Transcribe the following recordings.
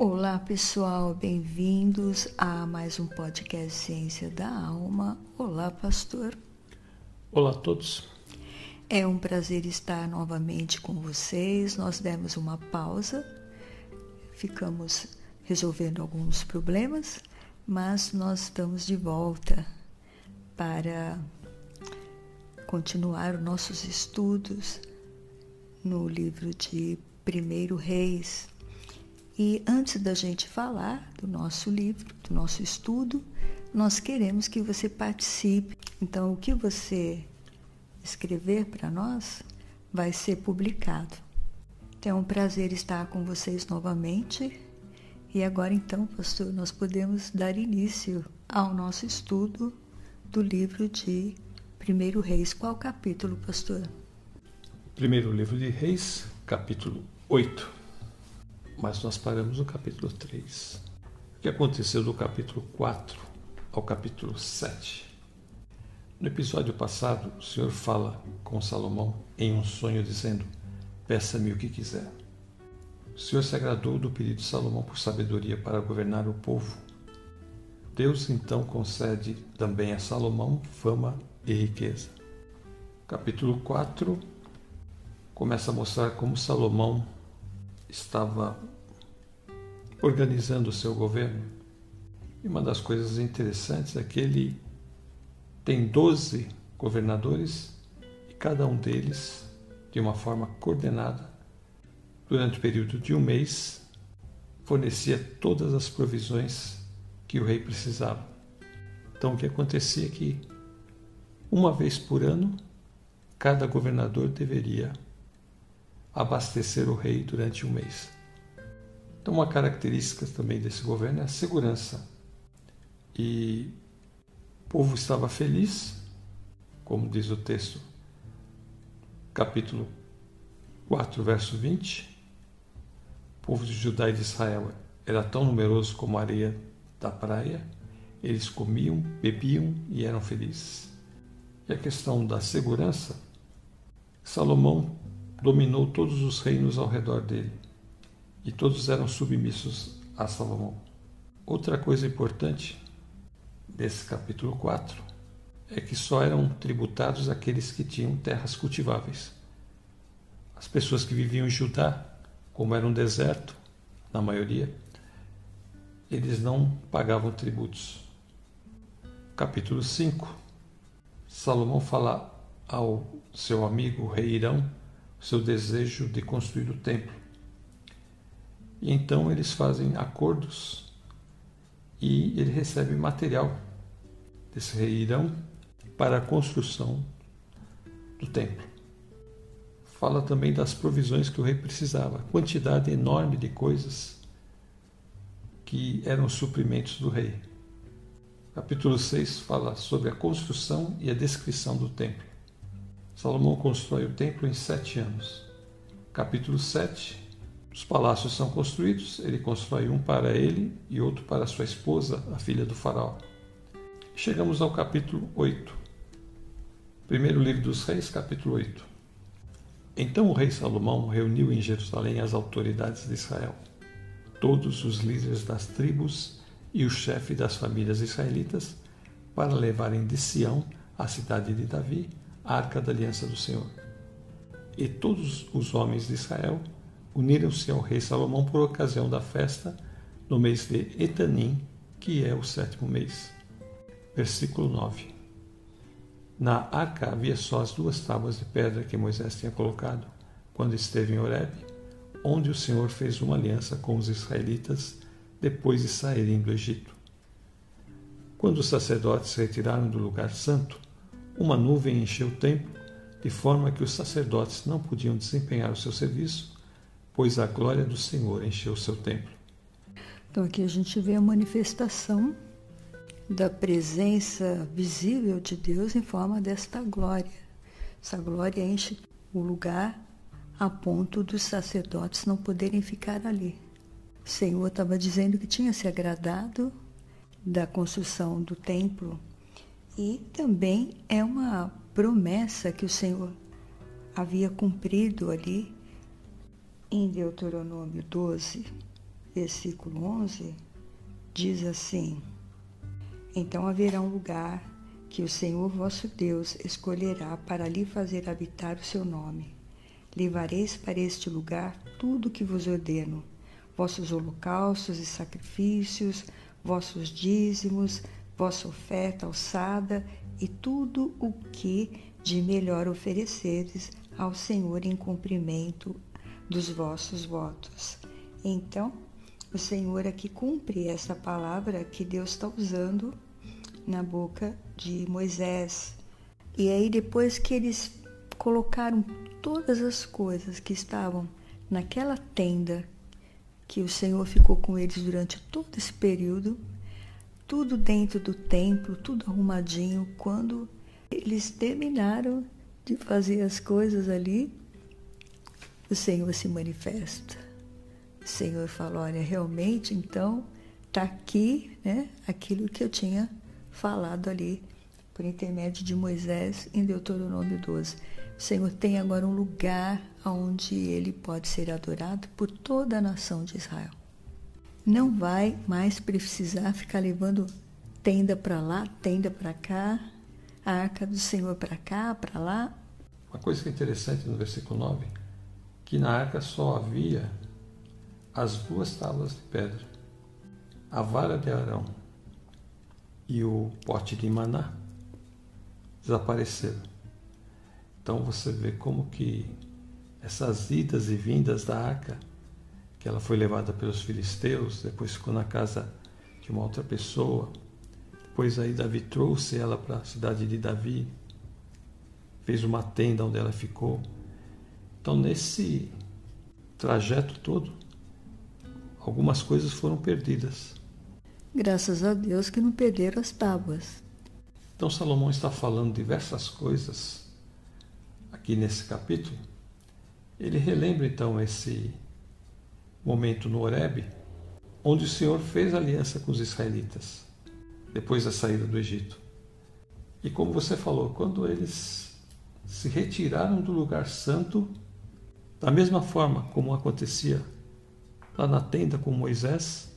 Olá pessoal, bem-vindos a mais um podcast Ciência da Alma. Olá, pastor. Olá a todos. É um prazer estar novamente com vocês. Nós demos uma pausa, ficamos resolvendo alguns problemas, mas nós estamos de volta para continuar os nossos estudos no livro de Primeiro Reis e antes da gente falar do nosso livro, do nosso estudo, nós queremos que você participe. Então, o que você escrever para nós vai ser publicado. Então, é um prazer estar com vocês novamente. E agora, então, pastor, nós podemos dar início ao nosso estudo do livro de Primeiro Reis. Qual capítulo, pastor? Primeiro livro de Reis, capítulo 8 mas nós paramos no capítulo 3. O que aconteceu do capítulo 4 ao capítulo 7? No episódio passado, o Senhor fala com Salomão em um sonho, dizendo: Peça-me o que quiser. O Senhor se agradou do pedido de Salomão por sabedoria para governar o povo. Deus então concede também a Salomão fama e riqueza. Capítulo 4 começa a mostrar como Salomão estava organizando o seu governo. E uma das coisas interessantes é que ele tem 12 governadores e cada um deles, de uma forma coordenada, durante o período de um mês, fornecia todas as provisões que o rei precisava. Então, o que acontecia é que, uma vez por ano, cada governador deveria abastecer o rei durante um mês. Então, uma característica também desse governo é a segurança. E o povo estava feliz, como diz o texto, capítulo 4, verso 20. O povo de Judá e de Israel era tão numeroso como a areia da praia, eles comiam, bebiam e eram felizes. E a questão da segurança, Salomão dominou todos os reinos ao redor dele, e todos eram submissos a Salomão. Outra coisa importante desse capítulo 4 é que só eram tributados aqueles que tinham terras cultiváveis. As pessoas que viviam em Judá, como era um deserto, na maioria, eles não pagavam tributos. Capítulo 5 Salomão fala ao seu amigo rei Irão seu desejo de construir o templo. E então eles fazem acordos e ele recebe material desse rei Irão para a construção do templo. Fala também das provisões que o rei precisava, quantidade enorme de coisas que eram suprimentos do rei. Capítulo 6 fala sobre a construção e a descrição do templo. Salomão constrói o templo em sete anos. Capítulo 7. Os palácios são construídos, ele constrói um para ele e outro para sua esposa, a filha do faraó. Chegamos ao capítulo 8. Primeiro livro dos reis, capítulo 8. Então o rei Salomão reuniu em Jerusalém as autoridades de Israel, todos os líderes das tribos e o chefe das famílias israelitas, para levarem de Sião, a cidade de Davi, arca da aliança do Senhor. E todos os homens de Israel uniram-se ao rei Salomão por ocasião da festa no mês de Etanim, que é o sétimo mês. Versículo 9. Na arca havia só as duas tábuas de pedra que Moisés tinha colocado quando esteve em Horeb, onde o Senhor fez uma aliança com os israelitas depois de saírem do Egito. Quando os sacerdotes se retiraram do lugar santo, uma nuvem encheu o templo, de forma que os sacerdotes não podiam desempenhar o seu serviço, pois a glória do Senhor encheu o seu templo. Então aqui a gente vê a manifestação da presença visível de Deus em forma desta glória. Essa glória enche o lugar a ponto dos sacerdotes não poderem ficar ali. O Senhor estava dizendo que tinha se agradado da construção do templo e também é uma promessa que o Senhor havia cumprido ali em Deuteronômio 12. versículo 11, diz assim: Então haverá um lugar que o Senhor vosso Deus escolherá para ali fazer habitar o seu nome. Levareis para este lugar tudo o que vos ordeno, vossos holocaustos e sacrifícios, vossos dízimos, vossa oferta alçada e tudo o que de melhor ofereceres ao Senhor em cumprimento dos vossos votos. Então, o Senhor aqui cumpre essa palavra que Deus está usando na boca de Moisés. E aí, depois que eles colocaram todas as coisas que estavam naquela tenda, que o Senhor ficou com eles durante todo esse período, tudo dentro do templo, tudo arrumadinho, quando eles terminaram de fazer as coisas ali, o Senhor se manifesta. O Senhor fala: olha, realmente então está aqui né, aquilo que eu tinha falado ali por intermédio de Moisés em Deuteronômio 12. O Senhor tem agora um lugar onde ele pode ser adorado por toda a nação de Israel. Não vai mais precisar ficar levando tenda para lá, tenda para cá, a arca do Senhor para cá, para lá. Uma coisa que é interessante no versículo 9, que na arca só havia as duas tábuas de pedra, a vara de Arão e o pote de maná desapareceram. Então você vê como que essas idas e vindas da arca, que ela foi levada pelos filisteus, depois ficou na casa de uma outra pessoa, depois aí Davi trouxe ela para a cidade de Davi, fez uma tenda onde ela ficou. Então nesse trajeto todo, algumas coisas foram perdidas. Graças a Deus que não perderam as tábuas. Então Salomão está falando diversas coisas aqui nesse capítulo. Ele relembra então esse momento no Horebe, onde o Senhor fez aliança com os israelitas, depois da saída do Egito. E como você falou, quando eles se retiraram do lugar santo, da mesma forma como acontecia lá na tenda com Moisés,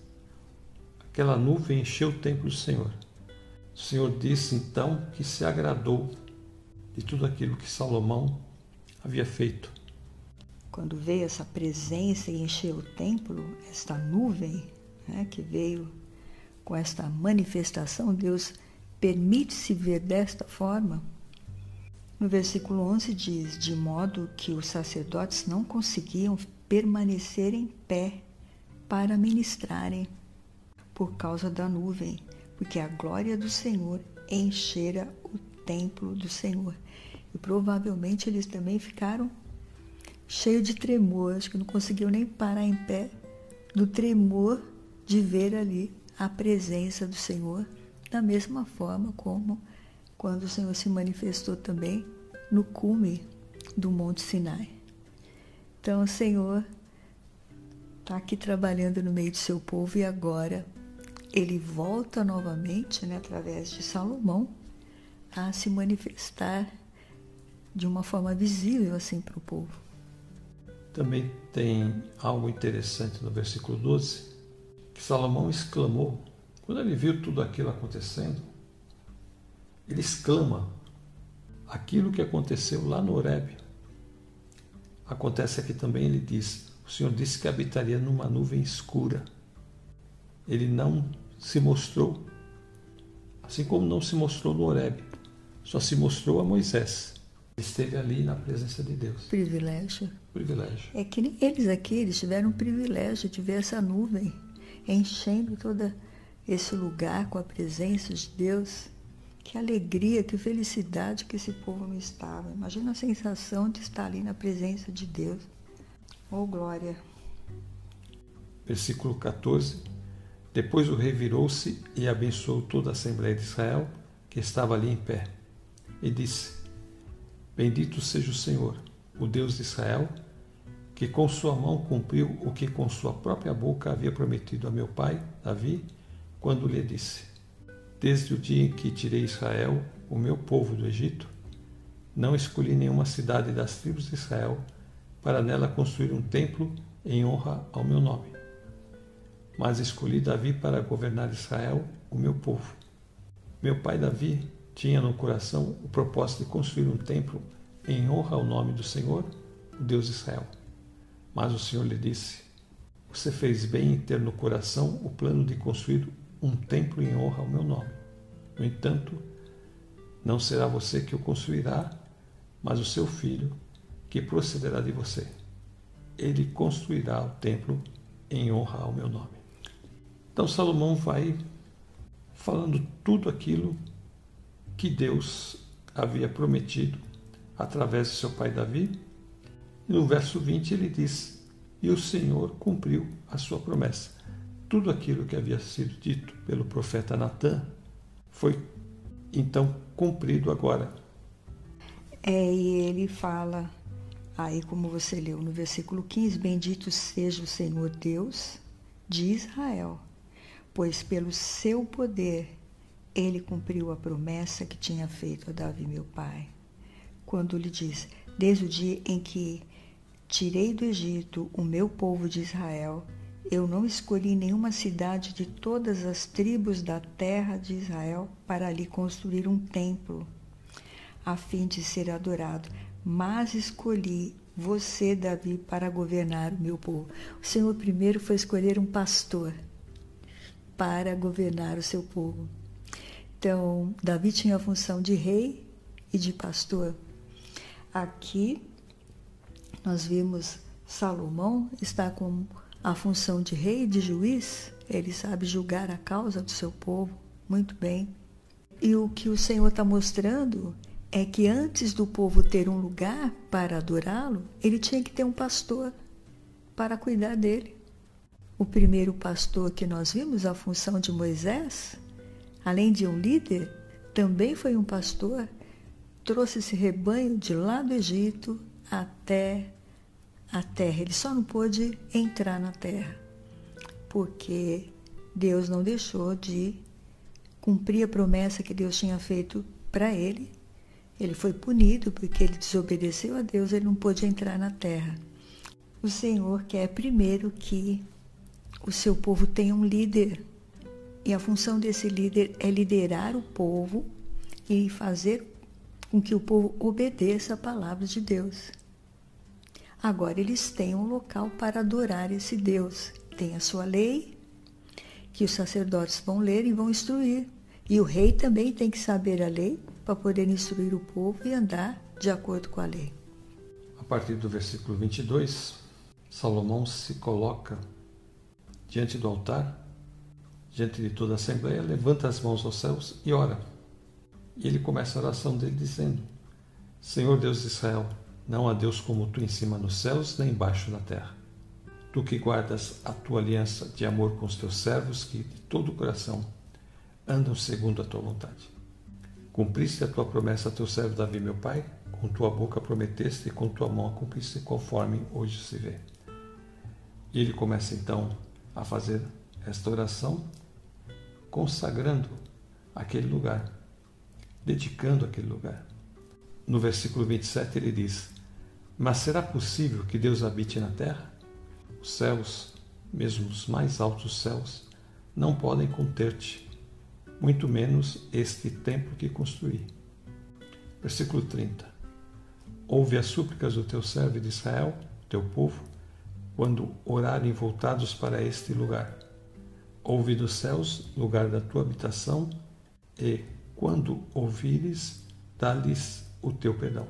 aquela nuvem encheu o templo do Senhor. O Senhor disse então que se agradou de tudo aquilo que Salomão havia feito. Quando veio essa presença e encheu o templo, esta nuvem né, que veio com esta manifestação, Deus permite-se ver desta forma. No versículo 11 diz: De modo que os sacerdotes não conseguiam permanecer em pé para ministrarem por causa da nuvem, porque a glória do Senhor enchera o templo do Senhor. E provavelmente eles também ficaram cheios de tremor, acho que não conseguiam nem parar em pé do tremor de ver ali a presença do Senhor, da mesma forma como quando o Senhor se manifestou também no cume do Monte Sinai. Então, o Senhor está aqui trabalhando no meio do seu povo e agora ele volta novamente, né, através de Salomão, a se manifestar de uma forma visível assim para o povo. Também tem algo interessante no versículo 12, que Salomão exclamou, quando ele viu tudo aquilo acontecendo, ele exclama aquilo que aconteceu lá no Horeb. Acontece aqui também, ele diz, o Senhor disse que habitaria numa nuvem escura. Ele não se mostrou, assim como não se mostrou no Horeb, só se mostrou a Moisés. Esteve ali na presença de Deus. Privilégio. Privilégio. É que nem eles aqui, eles tiveram o privilégio de ver essa nuvem enchendo todo esse lugar com a presença de Deus. Que alegria, que felicidade que esse povo não estava. Imagina a sensação de estar ali na presença de Deus. Oh, glória. Versículo 14. Depois o rei virou-se e abençoou toda a Assembleia de Israel que estava ali em pé. E disse: Bendito seja o Senhor, o Deus de Israel, que com sua mão cumpriu o que com sua própria boca havia prometido a meu pai, Davi, quando lhe disse: Desde o dia em que tirei Israel, o meu povo do Egito, não escolhi nenhuma cidade das tribos de Israel para nela construir um templo em honra ao meu nome mas escolhi Davi para governar Israel, o meu povo. Meu pai Davi tinha no coração o propósito de construir um templo em honra ao nome do Senhor, o Deus de Israel. Mas o Senhor lhe disse: Você fez bem em ter no coração o plano de construir um templo em honra ao meu nome. No entanto, não será você que o construirá, mas o seu filho, que procederá de você. Ele construirá o templo em honra ao meu nome. Então Salomão vai falando tudo aquilo que Deus havia prometido através de seu pai Davi. No verso 20 ele diz: E o Senhor cumpriu a sua promessa. Tudo aquilo que havia sido dito pelo profeta Natã foi então cumprido agora. É, e ele fala, aí como você leu no versículo 15: Bendito seja o Senhor Deus de Israel, pois pelo seu poder ele cumpriu a promessa que tinha feito a Davi, meu pai, quando lhe disse: Desde o dia em que tirei do Egito o meu povo de Israel, eu não escolhi nenhuma cidade de todas as tribos da terra de Israel para ali construir um templo, a fim de ser adorado, mas escolhi você, Davi, para governar o meu povo. O Senhor primeiro foi escolher um pastor para governar o seu povo. Então, Davi tinha a função de rei e de pastor. Aqui, nós vimos Salomão está com a função de rei e de juiz, ele sabe julgar a causa do seu povo muito bem. E o que o Senhor está mostrando é que antes do povo ter um lugar para adorá-lo, ele tinha que ter um pastor para cuidar dele. O primeiro pastor que nós vimos, a função de Moisés, além de um líder, também foi um pastor, trouxe esse rebanho de lá do Egito até a terra. Ele só não pôde entrar na terra, porque Deus não deixou de cumprir a promessa que Deus tinha feito para ele. Ele foi punido porque ele desobedeceu a Deus, ele não pôde entrar na terra. O Senhor quer primeiro que o seu povo tenha um líder. E a função desse líder é liderar o povo e fazer com que o povo obedeça a palavra de Deus. Agora eles têm um local para adorar esse Deus. Tem a sua lei, que os sacerdotes vão ler e vão instruir. E o rei também tem que saber a lei para poder instruir o povo e andar de acordo com a lei. A partir do versículo 22, Salomão se coloca diante do altar, diante de toda a assembleia, levanta as mãos aos céus e ora. E ele começa a oração dele dizendo: Senhor Deus de Israel, não há Deus como tu em cima nos céus, nem embaixo na terra. Tu que guardas a tua aliança de amor com os teus servos, que de todo o coração andam segundo a tua vontade. Cumpriste a tua promessa a teu servo Davi, meu pai, com tua boca prometeste e com tua mão a cumpriste, conforme hoje se vê. E ele começa então a fazer esta oração, consagrando aquele lugar, dedicando aquele lugar. No versículo 27 ele diz: mas será possível que Deus habite na terra? Os céus, mesmo os mais altos céus, não podem conter-te, muito menos este templo que construí. Versículo 30. Ouve as súplicas do teu servo de Israel, teu povo, quando orarem voltados para este lugar. Ouve dos céus, lugar da tua habitação, e, quando ouvires, dá-lhes o teu perdão.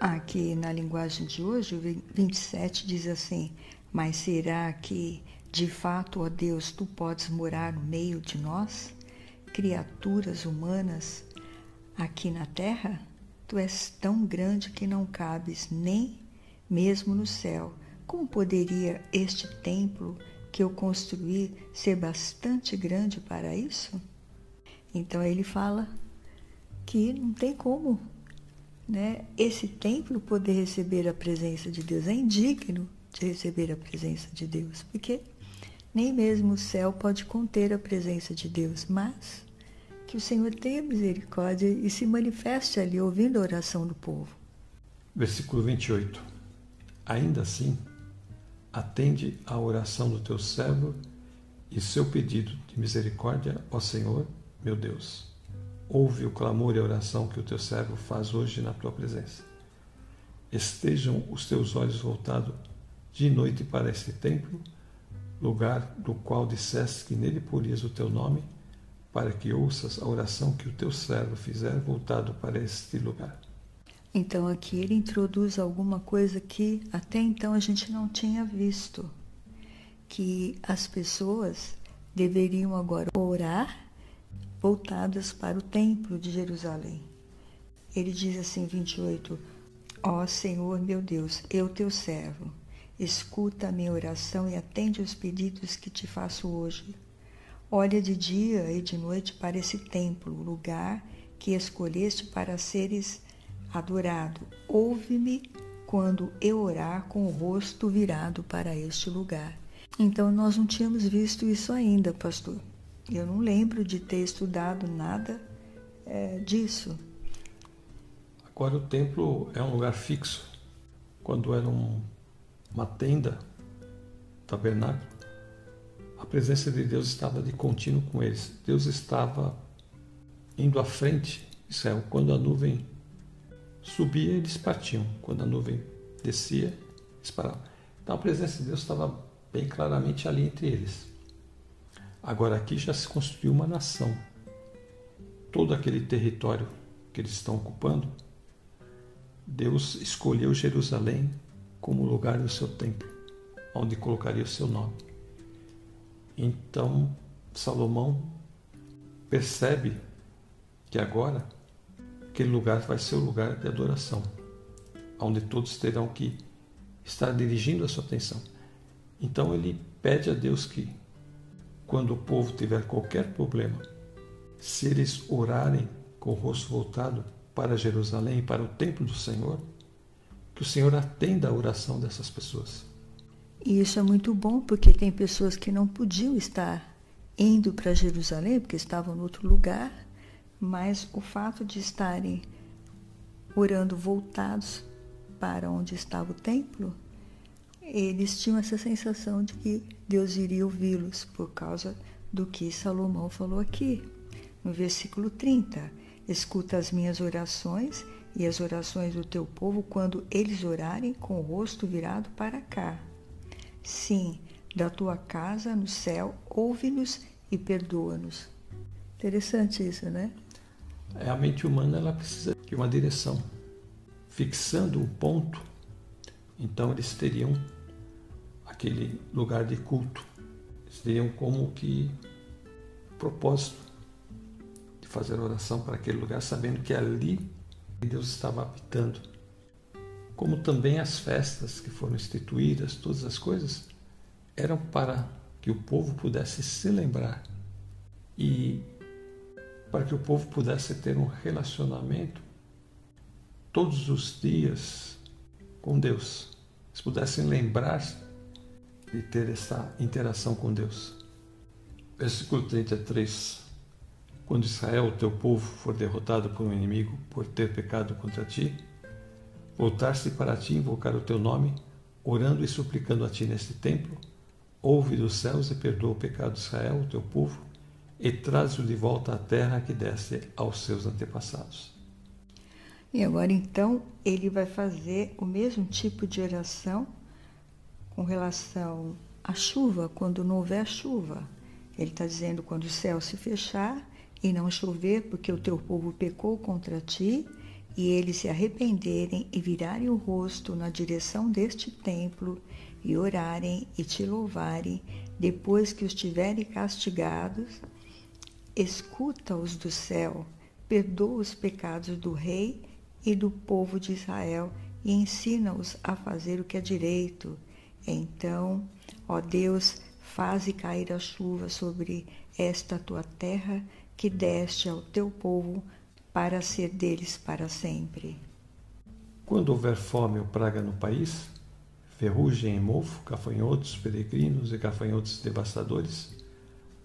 Aqui na linguagem de hoje, o 27 diz assim: Mas será que de fato, ó Deus, tu podes morar no meio de nós, criaturas humanas, aqui na terra? Tu és tão grande que não cabes nem mesmo no céu. Como poderia este templo que eu construí ser bastante grande para isso? Então ele fala que não tem como né, esse templo poder receber a presença de Deus. É indigno de receber a presença de Deus, porque nem mesmo o céu pode conter a presença de Deus, mas que o Senhor tenha misericórdia e se manifeste ali ouvindo a oração do povo. Versículo 28. Ainda assim, atende à oração do teu servo e seu pedido de misericórdia, ó Senhor, meu Deus. Ouve o clamor e a oração que o teu servo faz hoje na tua presença. Estejam os teus olhos voltados de noite para este templo, lugar do qual disseste que nele porias o teu nome, para que ouças a oração que o teu servo fizer voltado para este lugar. Então aqui ele introduz alguma coisa que até então a gente não tinha visto, que as pessoas deveriam agora orar voltadas para o templo de Jerusalém. Ele diz assim 28: Ó oh, Senhor meu Deus, eu teu servo, escuta a minha oração e atende os pedidos que te faço hoje. Olha de dia e de noite para esse templo, lugar que escolheste para seres adorado, ouve-me quando eu orar com o rosto virado para este lugar. Então nós não tínhamos visto isso ainda, pastor. Eu não lembro de ter estudado nada é, disso. Agora o templo é um lugar fixo. Quando era um, uma tenda, tabernáculo, a presença de Deus estava de contínuo com eles. Deus estava indo à frente, Israel, quando a nuvem subia, eles partiam. Quando a nuvem descia, eles paravam. Então a presença de Deus estava bem claramente ali entre eles. Agora aqui já se construiu uma nação. Todo aquele território que eles estão ocupando, Deus escolheu Jerusalém como lugar do seu templo, onde colocaria o seu nome. Então Salomão percebe que agora aquele lugar vai ser o lugar de adoração, onde todos terão que estar dirigindo a sua atenção. Então ele pede a Deus que, quando o povo tiver qualquer problema, se eles orarem com o rosto voltado para Jerusalém, para o templo do Senhor, que o Senhor atenda a oração dessas pessoas. E isso é muito bom porque tem pessoas que não podiam estar indo para Jerusalém porque estavam em outro lugar mas o fato de estarem orando voltados para onde estava o templo, eles tinham essa sensação de que Deus iria ouvi-los por causa do que Salomão falou aqui, no versículo 30. Escuta as minhas orações e as orações do teu povo quando eles orarem com o rosto virado para cá. Sim, da tua casa no céu, ouve-nos e perdoa-nos. Interessante isso, né? É, a mente humana ela precisa de uma direção. Fixando o ponto, então eles teriam aquele lugar de culto. Eles teriam como que propósito de fazer oração para aquele lugar, sabendo que ali Deus estava habitando. Como também as festas que foram instituídas, todas as coisas, eram para que o povo pudesse se lembrar e para que o povo pudesse ter um relacionamento todos os dias com Deus. Eles pudessem lembrar de ter essa interação com Deus. Versículo 33. Quando Israel, teu povo, for derrotado por um inimigo por ter pecado contra ti, voltar-se para ti invocar o teu nome, orando e suplicando a ti neste templo, ouve dos céus e perdoa o pecado de Israel, o teu povo, e traz-o de volta à terra que desce aos seus antepassados. E agora então ele vai fazer o mesmo tipo de oração com relação à chuva, quando não houver chuva. Ele está dizendo quando o céu se fechar e não chover, porque o teu povo pecou contra ti, e eles se arrependerem e virarem o rosto na direção deste templo e orarem e te louvarem, depois que os tiverem castigados, escuta-os do céu, perdoa os pecados do rei e do povo de Israel e ensina-os a fazer o que é direito. Então, ó Deus, faze cair a chuva sobre esta tua terra que deste ao teu povo para ser deles para sempre. Quando houver fome ou praga no país, ferrugem e mofo, gafanhotos, peregrinos e gafanhotos devastadores,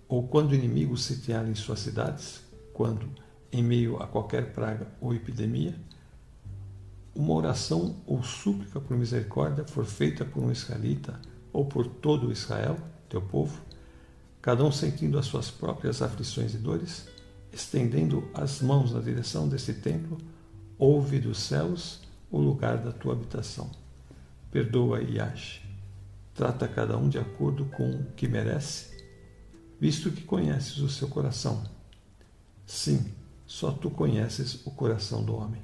ou quando inimigos sitiarem suas cidades, quando, em meio a qualquer praga ou epidemia, uma oração ou súplica por misericórdia for feita por um israelita ou por todo Israel, teu povo, cada um sentindo as suas próprias aflições e dores, estendendo as mãos na direção desse templo, ouve dos céus o lugar da tua habitação. Perdoa e age. Trata cada um de acordo com o que merece, visto que conheces o seu coração. Sim, só tu conheces o coração do homem.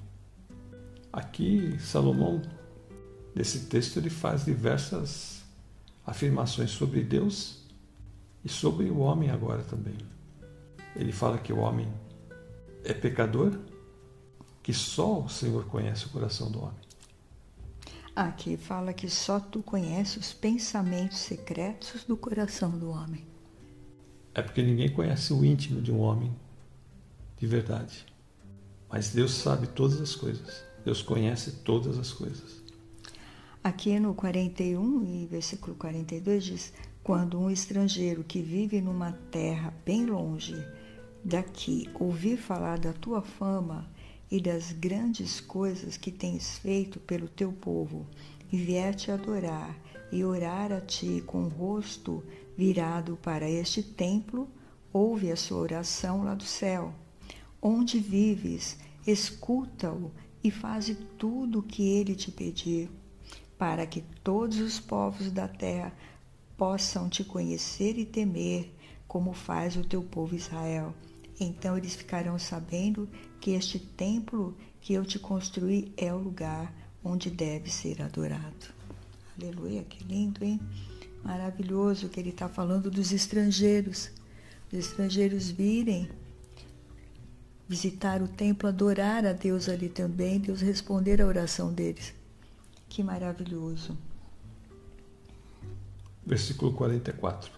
Aqui, Salomão, nesse texto, ele faz diversas afirmações sobre Deus e sobre o homem agora também. Ele fala que o homem é pecador, que só o Senhor conhece o coração do homem. Aqui fala que só tu conheces os pensamentos secretos do coração do homem. É porque ninguém conhece o íntimo de um homem de verdade. Mas Deus sabe todas as coisas. Deus conhece todas as coisas. Aqui no 41 e versículo 42 diz: Quando um estrangeiro que vive numa terra bem longe daqui ouvir falar da tua fama e das grandes coisas que tens feito pelo teu povo, e vier te adorar e orar a ti com o rosto virado para este templo, ouve a sua oração lá do céu. Onde vives, escuta-o e faze tudo o que ele te pedir, para que todos os povos da terra possam te conhecer e temer, como faz o teu povo Israel. Então eles ficarão sabendo que este templo que eu te construí é o lugar onde deve ser adorado. Aleluia, que lindo, hein? Maravilhoso que ele está falando dos estrangeiros. Os estrangeiros virem visitar o templo, adorar a Deus ali também, Deus responder a oração deles. Que maravilhoso. Versículo 44.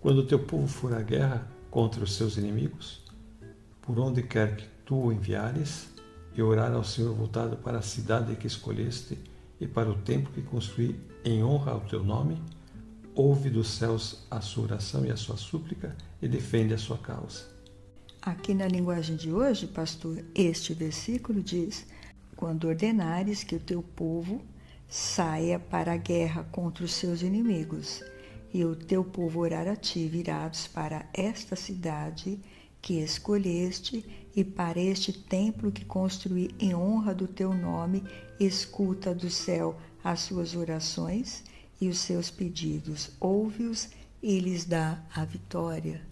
Quando o teu povo for à guerra contra os seus inimigos, por onde quer que tu o enviares, e orar ao Senhor voltado para a cidade que escolheste e para o templo que construí em honra ao teu nome, ouve dos céus a sua oração e a sua súplica e defende a sua causa. Aqui na linguagem de hoje, pastor, este versículo diz: Quando ordenares que o teu povo saia para a guerra contra os seus inimigos, e o teu povo orar a ti, virados para esta cidade que escolheste e para este templo que construí em honra do teu nome, escuta do céu as suas orações e os seus pedidos, ouve-os e lhes dá a vitória.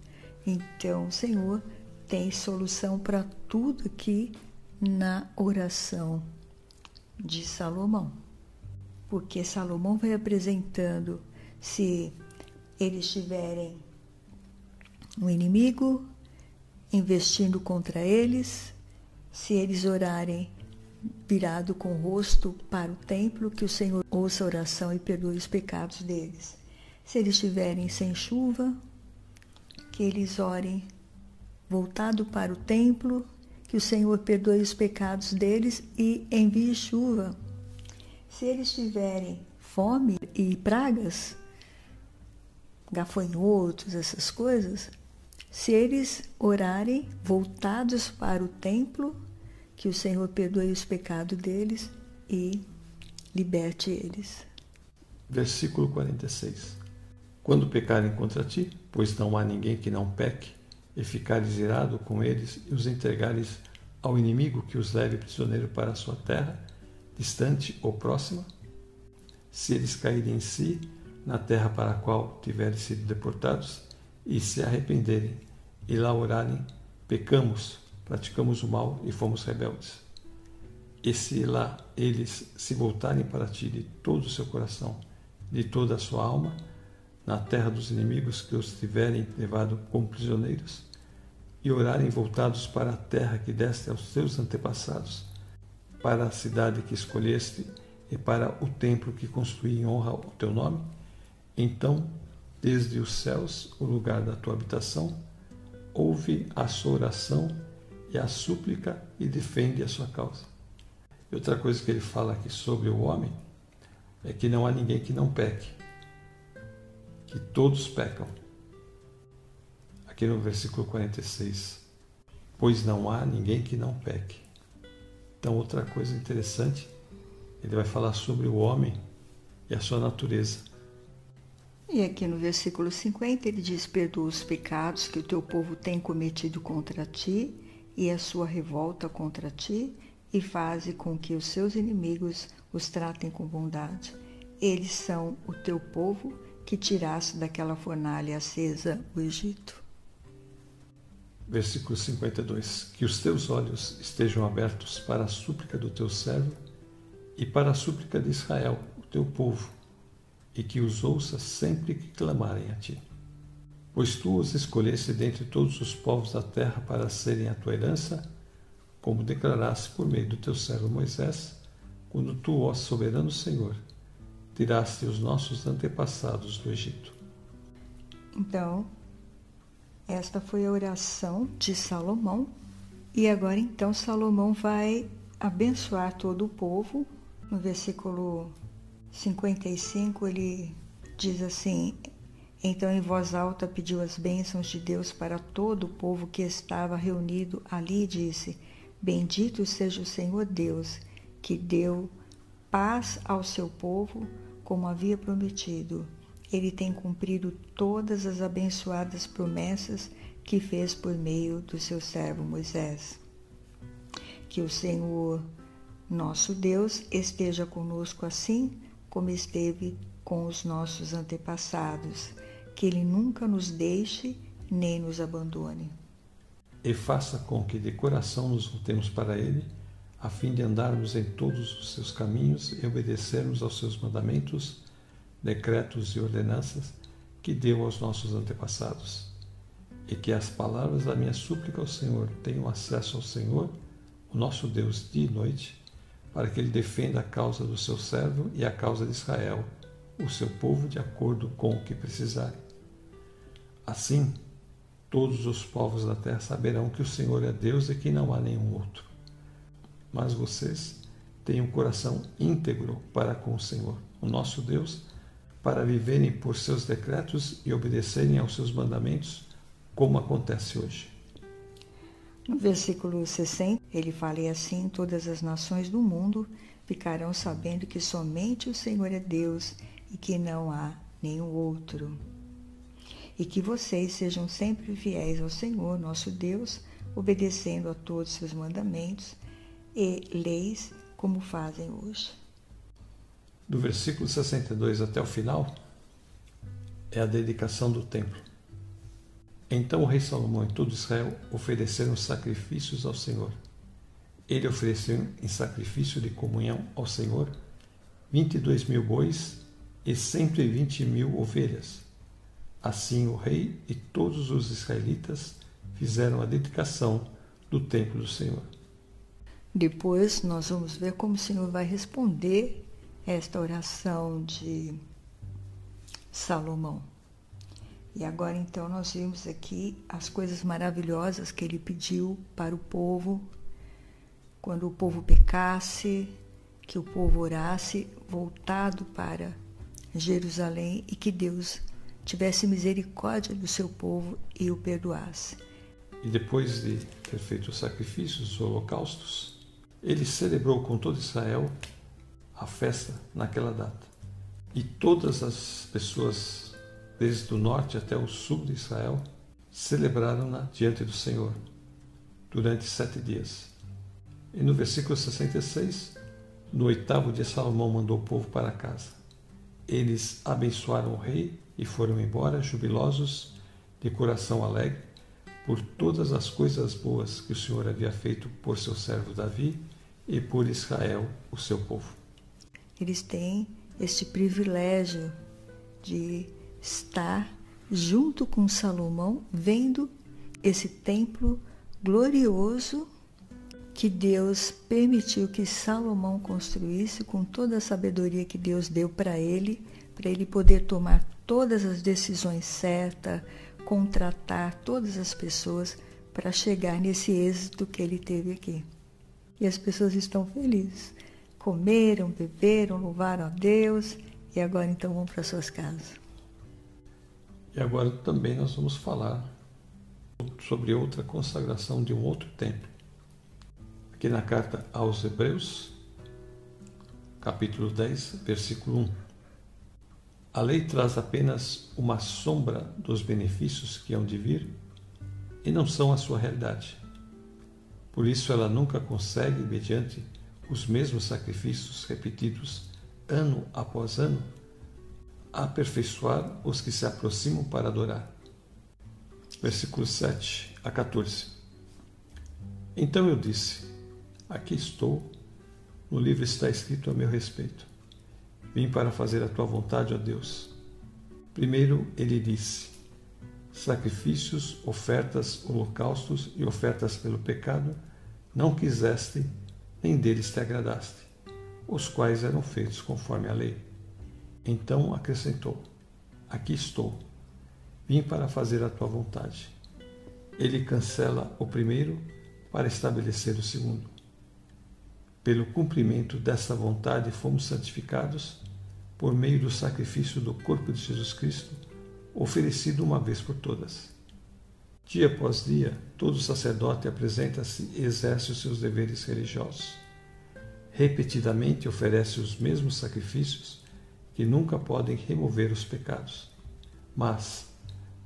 Então, Senhor, tem solução para tudo aqui na oração de Salomão. Porque Salomão vai apresentando se eles tiverem um inimigo investindo contra eles, se eles orarem virado com o rosto para o templo, que o Senhor ouça a oração e perdoe os pecados deles. Se eles estiverem sem chuva, que eles orem voltado para o templo, que o Senhor perdoe os pecados deles e envie chuva. Se eles tiverem fome e pragas, gafanhotos, essas coisas, se eles orarem voltados para o templo, que o Senhor perdoe os pecados deles e liberte eles. Versículo 46. Quando pecarem contra ti, pois não há ninguém que não peque, e ficares irado com eles e os entregares ao inimigo que os leve prisioneiro para a sua terra, distante ou próxima? Se eles caírem em si, na terra para a qual tiverem sido deportados, e se arrependerem e lá orarem, pecamos, praticamos o mal e fomos rebeldes. E se lá eles se voltarem para ti de todo o seu coração, de toda a sua alma, na terra dos inimigos que os tiverem levado como prisioneiros, e orarem voltados para a terra que deste aos teus antepassados, para a cidade que escolheste e para o templo que construí em honra ao teu nome, então, desde os céus, o lugar da tua habitação, ouve a sua oração e a súplica e defende a sua causa. E outra coisa que ele fala aqui sobre o homem é que não há ninguém que não peque, que todos pecam. Aqui no versículo 46, pois não há ninguém que não peque. Então, outra coisa interessante, ele vai falar sobre o homem e a sua natureza. E aqui no versículo 50 ele diz: Perdoa os pecados que o teu povo tem cometido contra ti e a sua revolta contra ti, e faze com que os seus inimigos os tratem com bondade. Eles são o teu povo que tiraste daquela fornalha acesa o Egito. Versículo 52: Que os teus olhos estejam abertos para a súplica do teu servo e para a súplica de Israel, o teu povo, e que os ouças sempre que clamarem a ti. Pois tu os escolheste dentre todos os povos da terra para serem a tua herança, como declaraste por meio do teu servo Moisés, quando tu, ó soberano Senhor, tiraste os nossos antepassados do Egito. Então, esta foi a oração de Salomão, e agora então Salomão vai abençoar todo o povo. No versículo 55 ele diz assim: Então em voz alta pediu as bênçãos de Deus para todo o povo que estava reunido ali e disse: Bendito seja o Senhor Deus, que deu paz ao seu povo como havia prometido. Ele tem cumprido todas as abençoadas promessas que fez por meio do seu servo Moisés. Que o Senhor, nosso Deus, esteja conosco assim como esteve com os nossos antepassados. Que Ele nunca nos deixe nem nos abandone. E faça com que de coração nos voltemos para Ele a fim de andarmos em todos os seus caminhos e obedecermos aos seus mandamentos, decretos e ordenanças que deu aos nossos antepassados. E que as palavras da minha súplica ao Senhor tenham acesso ao Senhor, o nosso Deus, dia e noite, para que Ele defenda a causa do seu servo e a causa de Israel, o seu povo, de acordo com o que precisarem. Assim, todos os povos da terra saberão que o Senhor é Deus e que não há nenhum outro mas vocês têm um coração íntegro para com o Senhor, o nosso Deus, para viverem por seus decretos e obedecerem aos seus mandamentos, como acontece hoje. No versículo 60, ele fala e assim: Todas as nações do mundo ficarão sabendo que somente o Senhor é Deus e que não há nenhum outro. E que vocês sejam sempre fiéis ao Senhor, nosso Deus, obedecendo a todos os seus mandamentos e leis como fazem hoje. Do versículo 62 até o final é a dedicação do templo. Então o rei Salomão e todo Israel ofereceram sacrifícios ao Senhor. Ele ofereceu em sacrifício de comunhão ao Senhor 22 mil bois e 120 mil ovelhas. Assim o rei e todos os israelitas fizeram a dedicação do templo do Senhor. Depois nós vamos ver como o Senhor vai responder esta oração de Salomão. E agora então nós vimos aqui as coisas maravilhosas que ele pediu para o povo, quando o povo pecasse, que o povo orasse voltado para Jerusalém e que Deus tivesse misericórdia do seu povo e o perdoasse. E depois de ter feito os sacrifícios, os holocaustos, ele celebrou com todo Israel a festa naquela data. E todas as pessoas, desde o norte até o sul de Israel, celebraram-na diante do Senhor durante sete dias. E no versículo 66, no oitavo dia, Salomão mandou o povo para casa. Eles abençoaram o rei e foram embora, jubilosos, de coração alegre, por todas as coisas boas que o Senhor havia feito por seu servo Davi e por Israel, o seu povo. Eles têm este privilégio de estar junto com Salomão, vendo esse templo glorioso que Deus permitiu que Salomão construísse com toda a sabedoria que Deus deu para ele, para ele poder tomar todas as decisões certas, contratar todas as pessoas para chegar nesse êxito que ele teve aqui e as pessoas estão felizes. Comeram, beberam, louvaram a Deus e agora então vão para suas casas. E agora também nós vamos falar sobre outra consagração de um outro templo. Aqui na carta aos Hebreus, capítulo 10, versículo 1. A lei traz apenas uma sombra dos benefícios que hão de vir e não são a sua realidade. Por isso, ela nunca consegue, mediante os mesmos sacrifícios repetidos ano após ano, aperfeiçoar os que se aproximam para adorar. Versículos 7 a 14. Então eu disse: Aqui estou, no livro está escrito a meu respeito. Vim para fazer a tua vontade, ó Deus. Primeiro ele disse: Sacrifícios, ofertas, holocaustos e ofertas pelo pecado não quiseste, nem deles te agradaste, os quais eram feitos conforme a lei. Então acrescentou: Aqui estou, vim para fazer a tua vontade. Ele cancela o primeiro para estabelecer o segundo. Pelo cumprimento dessa vontade fomos santificados por meio do sacrifício do corpo de Jesus Cristo, oferecido uma vez por todas. Dia após dia, todo sacerdote apresenta-se e exerce os seus deveres religiosos. Repetidamente oferece os mesmos sacrifícios que nunca podem remover os pecados. Mas,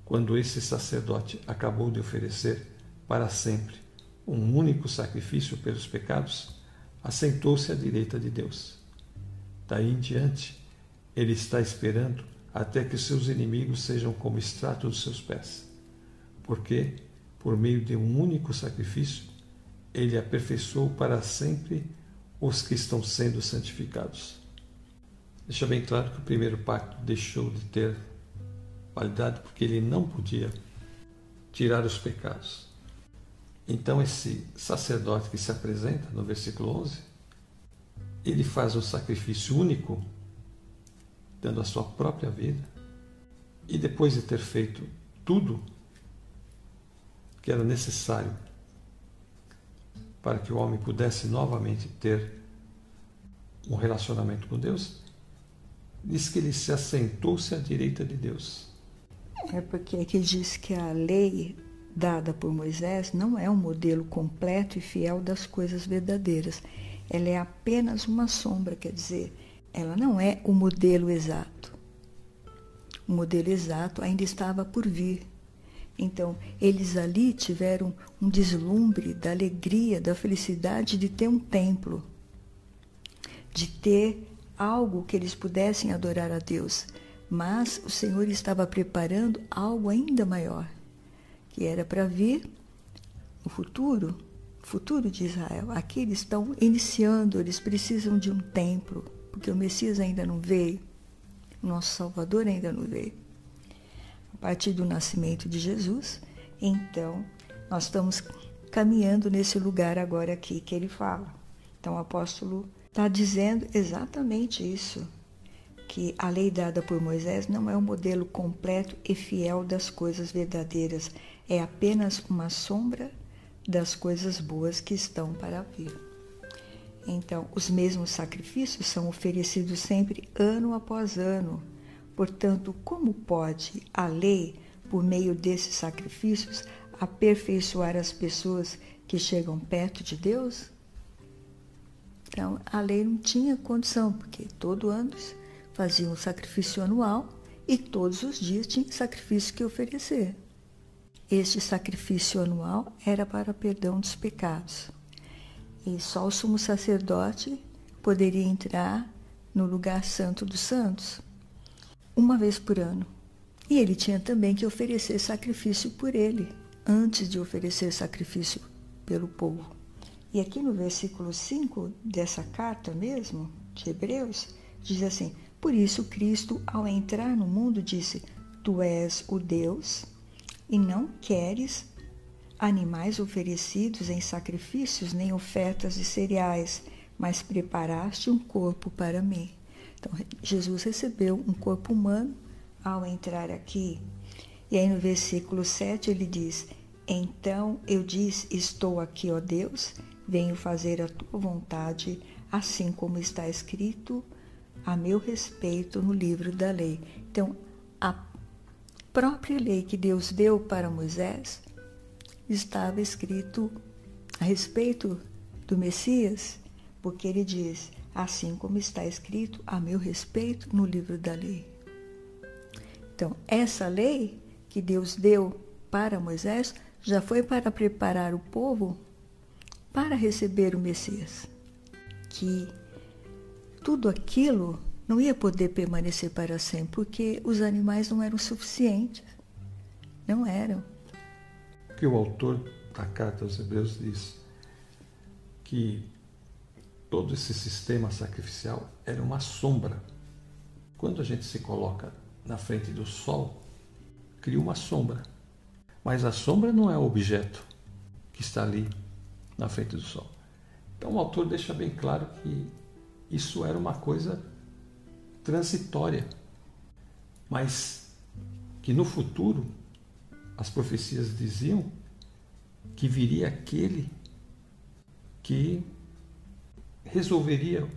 quando esse sacerdote acabou de oferecer para sempre um único sacrifício pelos pecados, assentou-se à direita de Deus. Daí em diante, ele está esperando até que seus inimigos sejam como extrato dos seus pés porque, por meio de um único sacrifício, ele aperfeiçoou para sempre os que estão sendo santificados. Deixa bem claro que o primeiro pacto deixou de ter validade porque ele não podia tirar os pecados. Então, esse sacerdote que se apresenta no versículo 11, ele faz um sacrifício único, dando a sua própria vida, e depois de ter feito tudo que era necessário para que o homem pudesse novamente ter um relacionamento com Deus, diz que ele se assentou-se à direita de Deus. É porque aqui diz que a lei dada por Moisés não é um modelo completo e fiel das coisas verdadeiras. Ela é apenas uma sombra, quer dizer, ela não é o modelo exato. O modelo exato ainda estava por vir. Então, eles ali tiveram um deslumbre da alegria, da felicidade de ter um templo, de ter algo que eles pudessem adorar a Deus. Mas o Senhor estava preparando algo ainda maior, que era para vir o futuro, o futuro de Israel. Aqui eles estão iniciando, eles precisam de um templo, porque o Messias ainda não veio, o nosso Salvador ainda não veio partir do nascimento de Jesus. Então, nós estamos caminhando nesse lugar agora aqui que ele fala. Então, o apóstolo está dizendo exatamente isso, que a lei dada por Moisés não é um modelo completo e fiel das coisas verdadeiras, é apenas uma sombra das coisas boas que estão para vir. Então, os mesmos sacrifícios são oferecidos sempre ano após ano, Portanto, como pode a lei, por meio desses sacrifícios, aperfeiçoar as pessoas que chegam perto de Deus? Então, a lei não tinha condição, porque todo ano fazia um sacrifício anual e todos os dias tinha sacrifício que oferecer. Este sacrifício anual era para perdão dos pecados. E só o sumo sacerdote poderia entrar no lugar santo dos santos uma vez por ano. E ele tinha também que oferecer sacrifício por ele, antes de oferecer sacrifício pelo povo. E aqui no versículo 5 dessa carta mesmo, de Hebreus, diz assim: Por isso Cristo, ao entrar no mundo, disse: Tu és o Deus e não queres animais oferecidos em sacrifícios nem ofertas de cereais, mas preparaste um corpo para mim. Então, Jesus recebeu um corpo humano ao entrar aqui. E aí no versículo 7 ele diz: Então eu disse: Estou aqui, ó Deus, venho fazer a tua vontade, assim como está escrito a meu respeito no livro da lei. Então, a própria lei que Deus deu para Moisés estava escrito a respeito do Messias, porque ele diz: assim como está escrito a meu respeito no livro da lei. Então, essa lei que Deus deu para Moisés já foi para preparar o povo para receber o Messias. Que tudo aquilo não ia poder permanecer para sempre, porque os animais não eram suficientes. Não eram. Que o autor da carta aos Hebreus diz que todo esse sistema sacrificial era uma sombra. Quando a gente se coloca na frente do sol, cria uma sombra. Mas a sombra não é o objeto que está ali na frente do sol. Então o autor deixa bem claro que isso era uma coisa transitória, mas que no futuro as profecias diziam que viria aquele que resolveria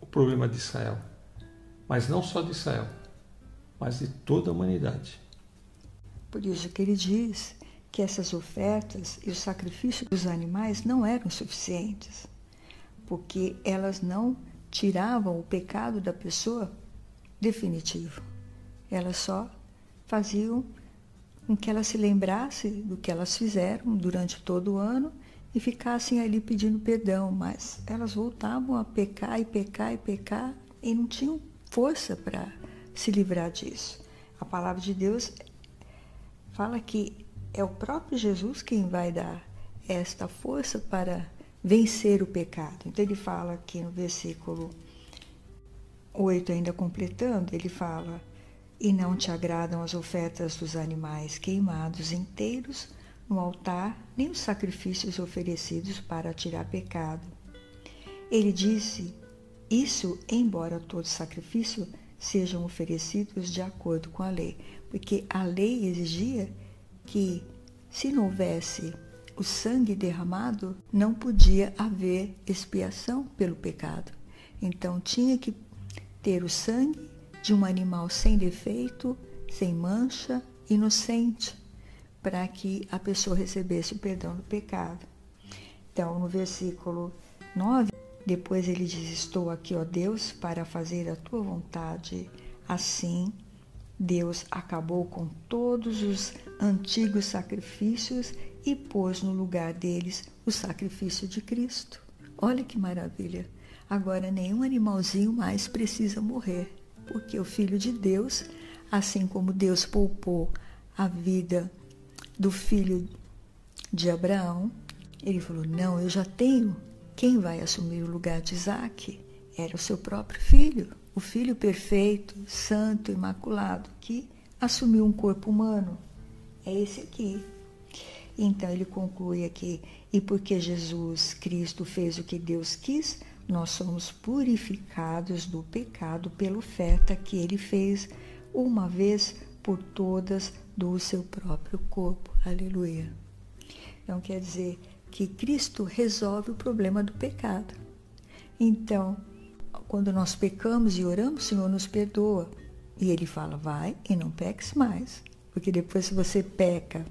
o problema de Israel, mas não só de Israel, mas de toda a humanidade. Por isso que ele diz que essas ofertas e o sacrifício dos animais não eram suficientes, porque elas não tiravam o pecado da pessoa definitivo. Elas só faziam com que ela se lembrasse do que elas fizeram durante todo o ano e ficassem ali pedindo perdão, mas elas voltavam a pecar e pecar e pecar e não tinham força para se livrar disso. A palavra de Deus fala que é o próprio Jesus quem vai dar esta força para vencer o pecado. Então ele fala aqui no versículo 8, ainda completando, ele fala: E não te agradam as ofertas dos animais queimados inteiros no altar, nem os sacrifícios oferecidos para tirar pecado. Ele disse: Isso, embora todo sacrifício sejam oferecidos de acordo com a lei, porque a lei exigia que, se não houvesse o sangue derramado, não podia haver expiação pelo pecado. Então tinha que ter o sangue de um animal sem defeito, sem mancha, inocente, para que a pessoa recebesse o perdão do pecado. Então, no versículo 9, depois ele diz: Estou aqui, ó Deus, para fazer a tua vontade. Assim, Deus acabou com todos os antigos sacrifícios e pôs no lugar deles o sacrifício de Cristo. Olha que maravilha! Agora nenhum animalzinho mais precisa morrer, porque o Filho de Deus, assim como Deus poupou a vida do filho de Abraão, ele falou: Não, eu já tenho. Quem vai assumir o lugar de Isaac? Era o seu próprio filho, o filho perfeito, santo, imaculado, que assumiu um corpo humano. É esse aqui. Então ele conclui aqui: e porque Jesus Cristo fez o que Deus quis, nós somos purificados do pecado pela oferta que ele fez uma vez por todas do seu próprio corpo. Aleluia. Então quer dizer que Cristo resolve o problema do pecado. Então, quando nós pecamos e oramos, o Senhor nos perdoa. E ele fala: vai e não peques mais. Porque depois, se você peca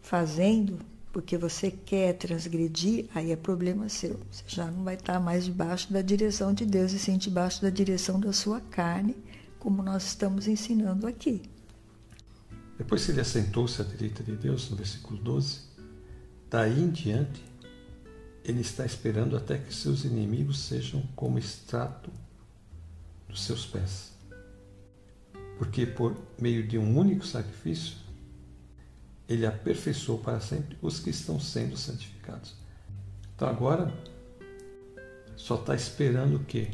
fazendo porque você quer transgredir, aí é problema seu. Você já não vai estar mais debaixo da direção de Deus, e sim debaixo da direção da sua carne, como nós estamos ensinando aqui. Depois que ele assentou-se à direita de Deus, no versículo 12, daí em diante, ele está esperando até que seus inimigos sejam como extrato dos seus pés. Porque por meio de um único sacrifício, ele aperfeiçoou para sempre os que estão sendo santificados. Então agora só está esperando o quê?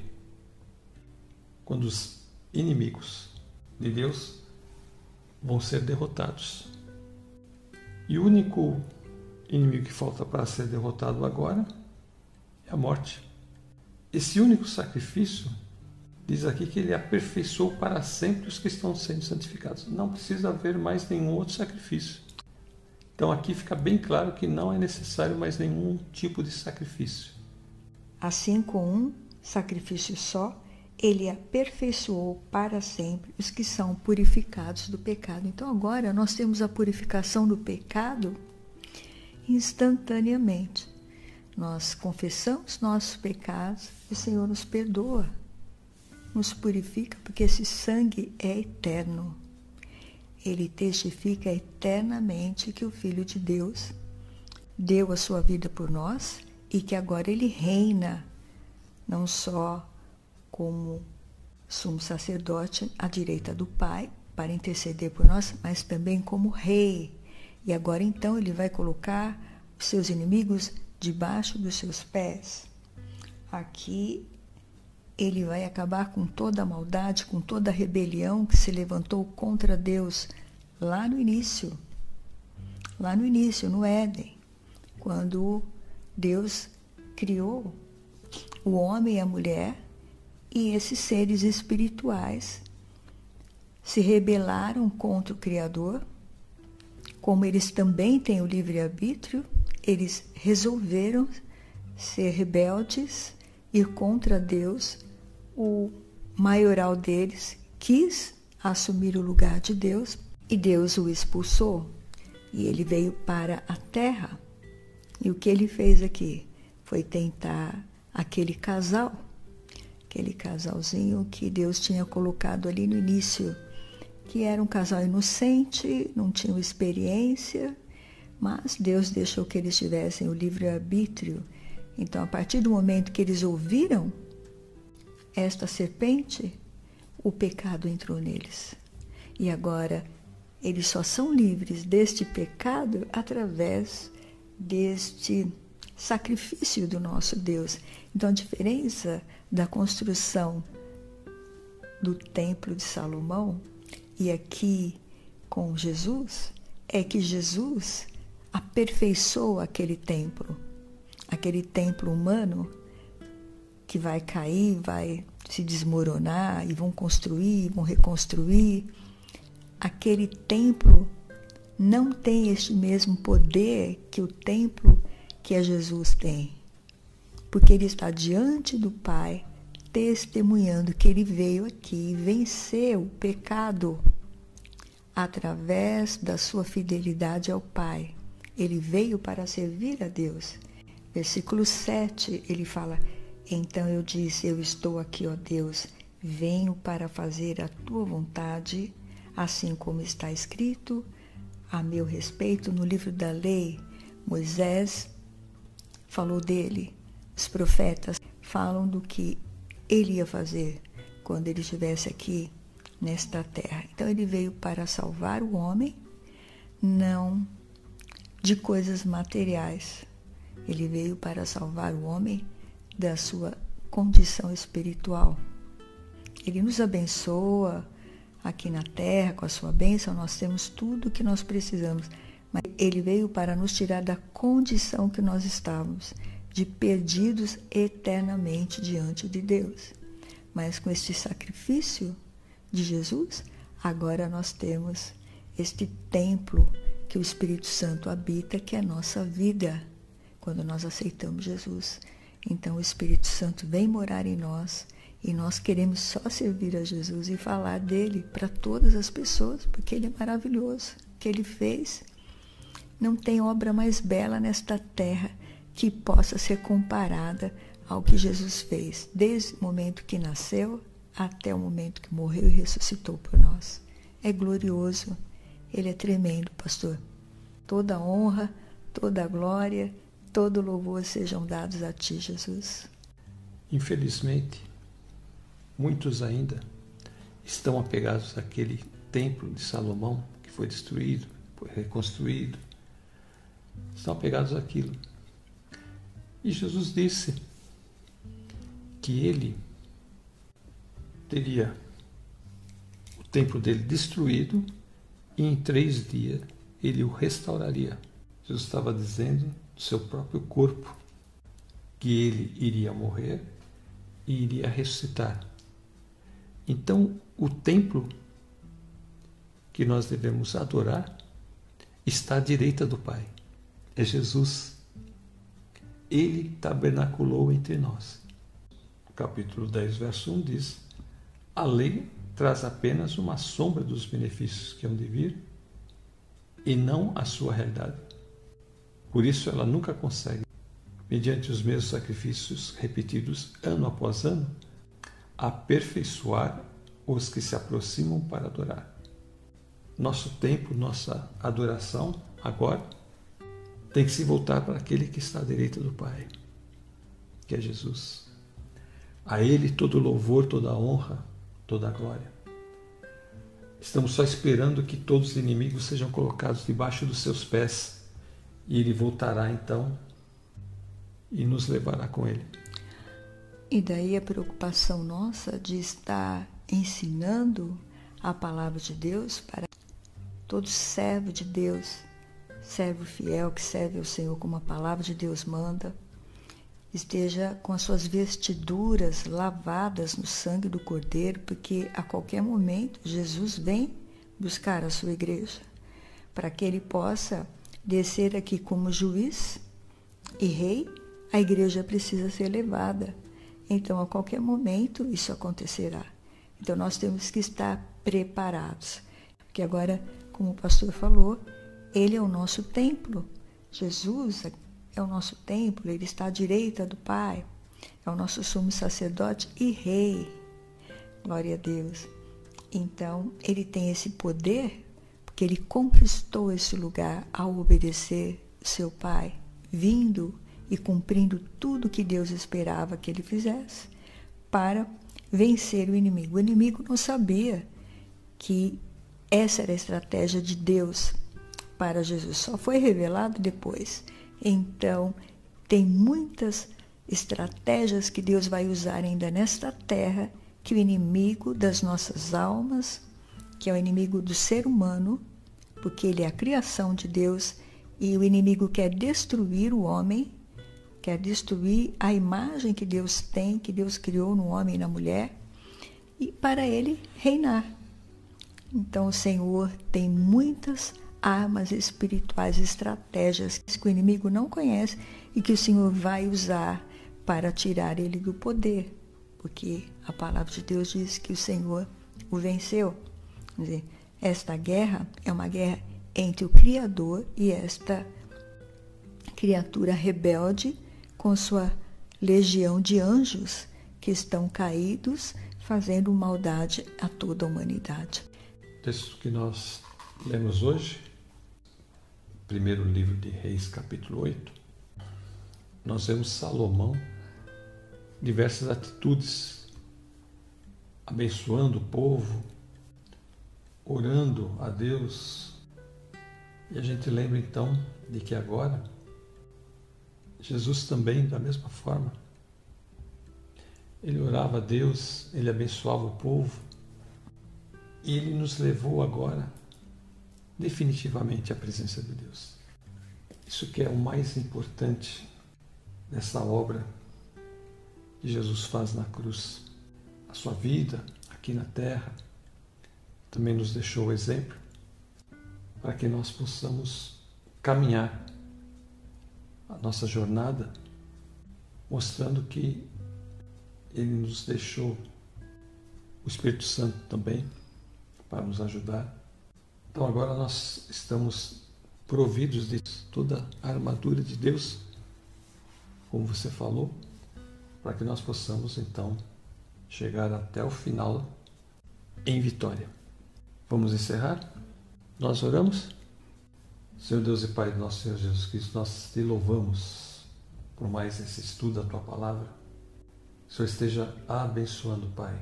Quando os inimigos de Deus vão ser derrotados. E o único inimigo que falta para ser derrotado agora é a morte. Esse único sacrifício diz aqui que ele aperfeiçoou para sempre os que estão sendo santificados. Não precisa haver mais nenhum outro sacrifício. Então aqui fica bem claro que não é necessário mais nenhum tipo de sacrifício. Assim, com um sacrifício só, ele aperfeiçoou para sempre os que são purificados do pecado. Então agora nós temos a purificação do pecado instantaneamente. Nós confessamos nossos pecados e o Senhor nos perdoa. nos purifica, porque esse sangue é eterno. Ele testifica eternamente que o Filho de Deus deu a sua vida por nós e que agora ele reina, não só como sumo sacerdote à direita do Pai, para interceder por nós, mas também como rei. E agora então ele vai colocar os seus inimigos debaixo dos seus pés. Aqui ele vai acabar com toda a maldade, com toda a rebelião que se levantou contra Deus lá no início. Lá no início, no Éden, quando Deus criou o homem e a mulher e esses seres espirituais se rebelaram contra o Criador, como eles também têm o livre-arbítrio, eles resolveram ser rebeldes, ir contra Deus. O maioral deles quis assumir o lugar de Deus e Deus o expulsou. E ele veio para a terra. E o que ele fez aqui foi tentar aquele casal, aquele casalzinho que Deus tinha colocado ali no início que era um casal inocente, não tinham experiência, mas Deus deixou que eles tivessem o livre-arbítrio. Então, a partir do momento que eles ouviram esta serpente, o pecado entrou neles. E agora eles só são livres deste pecado através deste sacrifício do nosso Deus. Então, a diferença da construção do Templo de Salomão e aqui com Jesus é que Jesus aperfeiçoa aquele templo, aquele templo humano que vai cair, vai se desmoronar e vão construir, vão reconstruir. Aquele templo não tem este mesmo poder que o templo que é Jesus tem, porque ele está diante do Pai testemunhando que ele veio aqui e venceu o pecado através da sua fidelidade ao Pai. Ele veio para servir a Deus. Versículo 7, ele fala: Então eu disse: Eu estou aqui, ó Deus, venho para fazer a tua vontade, assim como está escrito a meu respeito no livro da lei. Moisés falou dele, os profetas falam do que ele ia fazer quando ele estivesse aqui nesta terra. Então ele veio para salvar o homem, não de coisas materiais. Ele veio para salvar o homem da sua condição espiritual. Ele nos abençoa aqui na terra com a sua bênção, nós temos tudo o que nós precisamos. Mas ele veio para nos tirar da condição que nós estávamos de perdidos eternamente diante de Deus. Mas com este sacrifício de Jesus, agora nós temos este templo que o Espírito Santo habita, que é a nossa vida, quando nós aceitamos Jesus. Então o Espírito Santo vem morar em nós e nós queremos só servir a Jesus e falar dele para todas as pessoas, porque ele é maravilhoso. O que ele fez não tem obra mais bela nesta terra que possa ser comparada ao que Jesus fez, desde o momento que nasceu até o momento que morreu e ressuscitou por nós. É glorioso, ele é tremendo, pastor. Toda honra, toda glória, todo louvor sejam dados a ti, Jesus. Infelizmente, muitos ainda estão apegados àquele templo de Salomão que foi destruído, foi reconstruído. Estão apegados àquilo. E Jesus disse que ele teria o templo dele destruído e em três dias ele o restauraria. Jesus estava dizendo do seu próprio corpo que ele iria morrer e iria ressuscitar. Então, o templo que nós devemos adorar está à direita do Pai. É Jesus ele tabernaculou entre nós. capítulo 10, verso 1 diz: A lei traz apenas uma sombra dos benefícios que hão de vir e não a sua realidade. Por isso ela nunca consegue, mediante os mesmos sacrifícios repetidos ano após ano, aperfeiçoar os que se aproximam para adorar. Nosso tempo, nossa adoração agora tem que se voltar para aquele que está à direita do Pai, que é Jesus. A Ele todo louvor, toda honra, toda glória. Estamos só esperando que todos os inimigos sejam colocados debaixo dos seus pés e Ele voltará então e nos levará com Ele. E daí a preocupação nossa de estar ensinando a palavra de Deus para todo servo de Deus, servo fiel que serve ao Senhor como a palavra de Deus manda, esteja com as suas vestiduras lavadas no sangue do Cordeiro, porque a qualquer momento Jesus vem buscar a sua igreja, para que ele possa descer aqui como juiz e rei, a igreja precisa ser levada. Então, a qualquer momento isso acontecerá. Então, nós temos que estar preparados. Porque agora, como o pastor falou, ele é o nosso templo. Jesus é o nosso templo, ele está à direita do Pai, é o nosso sumo sacerdote e rei. Glória a Deus. Então, ele tem esse poder, porque ele conquistou esse lugar ao obedecer seu Pai, vindo e cumprindo tudo que Deus esperava que ele fizesse para vencer o inimigo. O inimigo não sabia que essa era a estratégia de Deus para Jesus, só foi revelado depois. Então, tem muitas estratégias que Deus vai usar ainda nesta terra que o inimigo das nossas almas, que é o inimigo do ser humano, porque ele é a criação de Deus e o inimigo quer destruir o homem, quer destruir a imagem que Deus tem, que Deus criou no homem e na mulher, e para ele reinar. Então o Senhor tem muitas armas espirituais, estratégias que o inimigo não conhece e que o Senhor vai usar para tirar ele do poder, porque a palavra de Deus diz que o Senhor o venceu. Quer dizer, esta guerra é uma guerra entre o Criador e esta criatura rebelde com sua legião de anjos que estão caídos fazendo maldade a toda a humanidade. O texto que nós lemos hoje primeiro livro de Reis, capítulo 8, nós vemos Salomão diversas atitudes, abençoando o povo, orando a Deus. E a gente lembra então de que agora Jesus também, da mesma forma, ele orava a Deus, ele abençoava o povo, e ele nos levou agora definitivamente a presença de Deus. Isso que é o mais importante dessa obra que Jesus faz na cruz. A sua vida aqui na terra também nos deixou o exemplo para que nós possamos caminhar a nossa jornada mostrando que Ele nos deixou o Espírito Santo também para nos ajudar então agora nós estamos providos de toda a armadura de Deus, como você falou, para que nós possamos então chegar até o final em vitória. Vamos encerrar? Nós oramos? Senhor Deus e Pai do nosso Senhor Jesus Cristo, nós te louvamos por mais esse estudo da tua palavra. O Senhor esteja abençoando, Pai,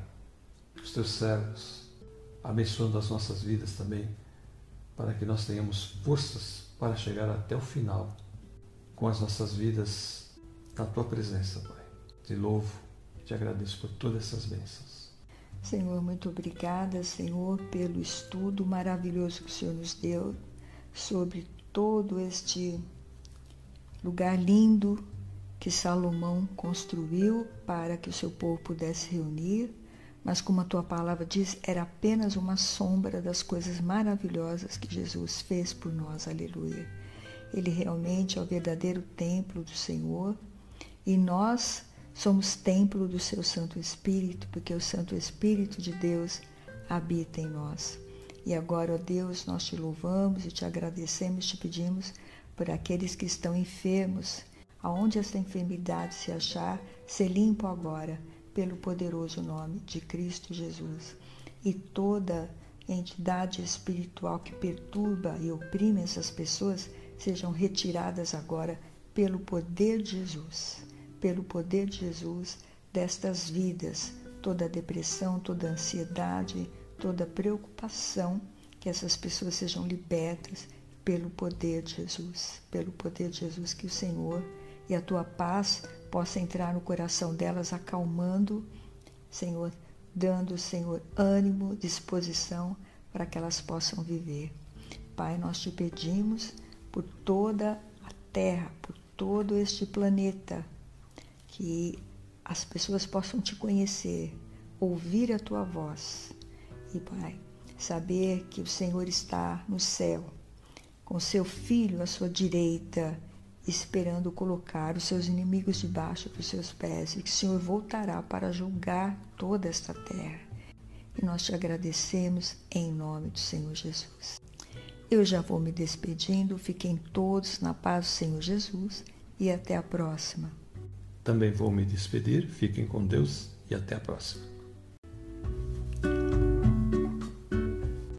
os teus servos, abençoando as nossas vidas também para que nós tenhamos forças para chegar até o final com as nossas vidas na tua presença, Pai. Te louvo te agradeço por todas essas bênçãos. Senhor, muito obrigada, Senhor, pelo estudo maravilhoso que o Senhor nos deu sobre todo este lugar lindo que Salomão construiu para que o seu povo pudesse reunir mas como a tua palavra diz, era apenas uma sombra das coisas maravilhosas que Jesus fez por nós. Aleluia. Ele realmente é o verdadeiro templo do Senhor e nós somos templo do seu Santo Espírito, porque o Santo Espírito de Deus habita em nós. E agora, ó Deus, nós te louvamos e te agradecemos, te pedimos por aqueles que estão enfermos, aonde esta enfermidade se achar, se limpo agora pelo poderoso nome de Cristo Jesus. E toda entidade espiritual que perturba e oprime essas pessoas sejam retiradas agora pelo poder de Jesus, pelo poder de Jesus destas vidas, toda depressão, toda ansiedade, toda preocupação, que essas pessoas sejam libertas pelo poder de Jesus, pelo poder de Jesus, que o Senhor e a tua paz possa entrar no coração delas, acalmando, Senhor, dando, Senhor, ânimo, disposição para que elas possam viver. Pai, nós te pedimos por toda a terra, por todo este planeta, que as pessoas possam te conhecer, ouvir a tua voz. E, Pai, saber que o Senhor está no céu, com seu filho à sua direita, esperando colocar os seus inimigos debaixo dos seus pés, e que o Senhor voltará para julgar toda esta terra. E nós te agradecemos em nome do Senhor Jesus. Eu já vou me despedindo, fiquem todos na paz do Senhor Jesus e até a próxima. Também vou me despedir, fiquem com Deus e até a próxima.